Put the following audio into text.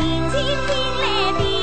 轻轻地来。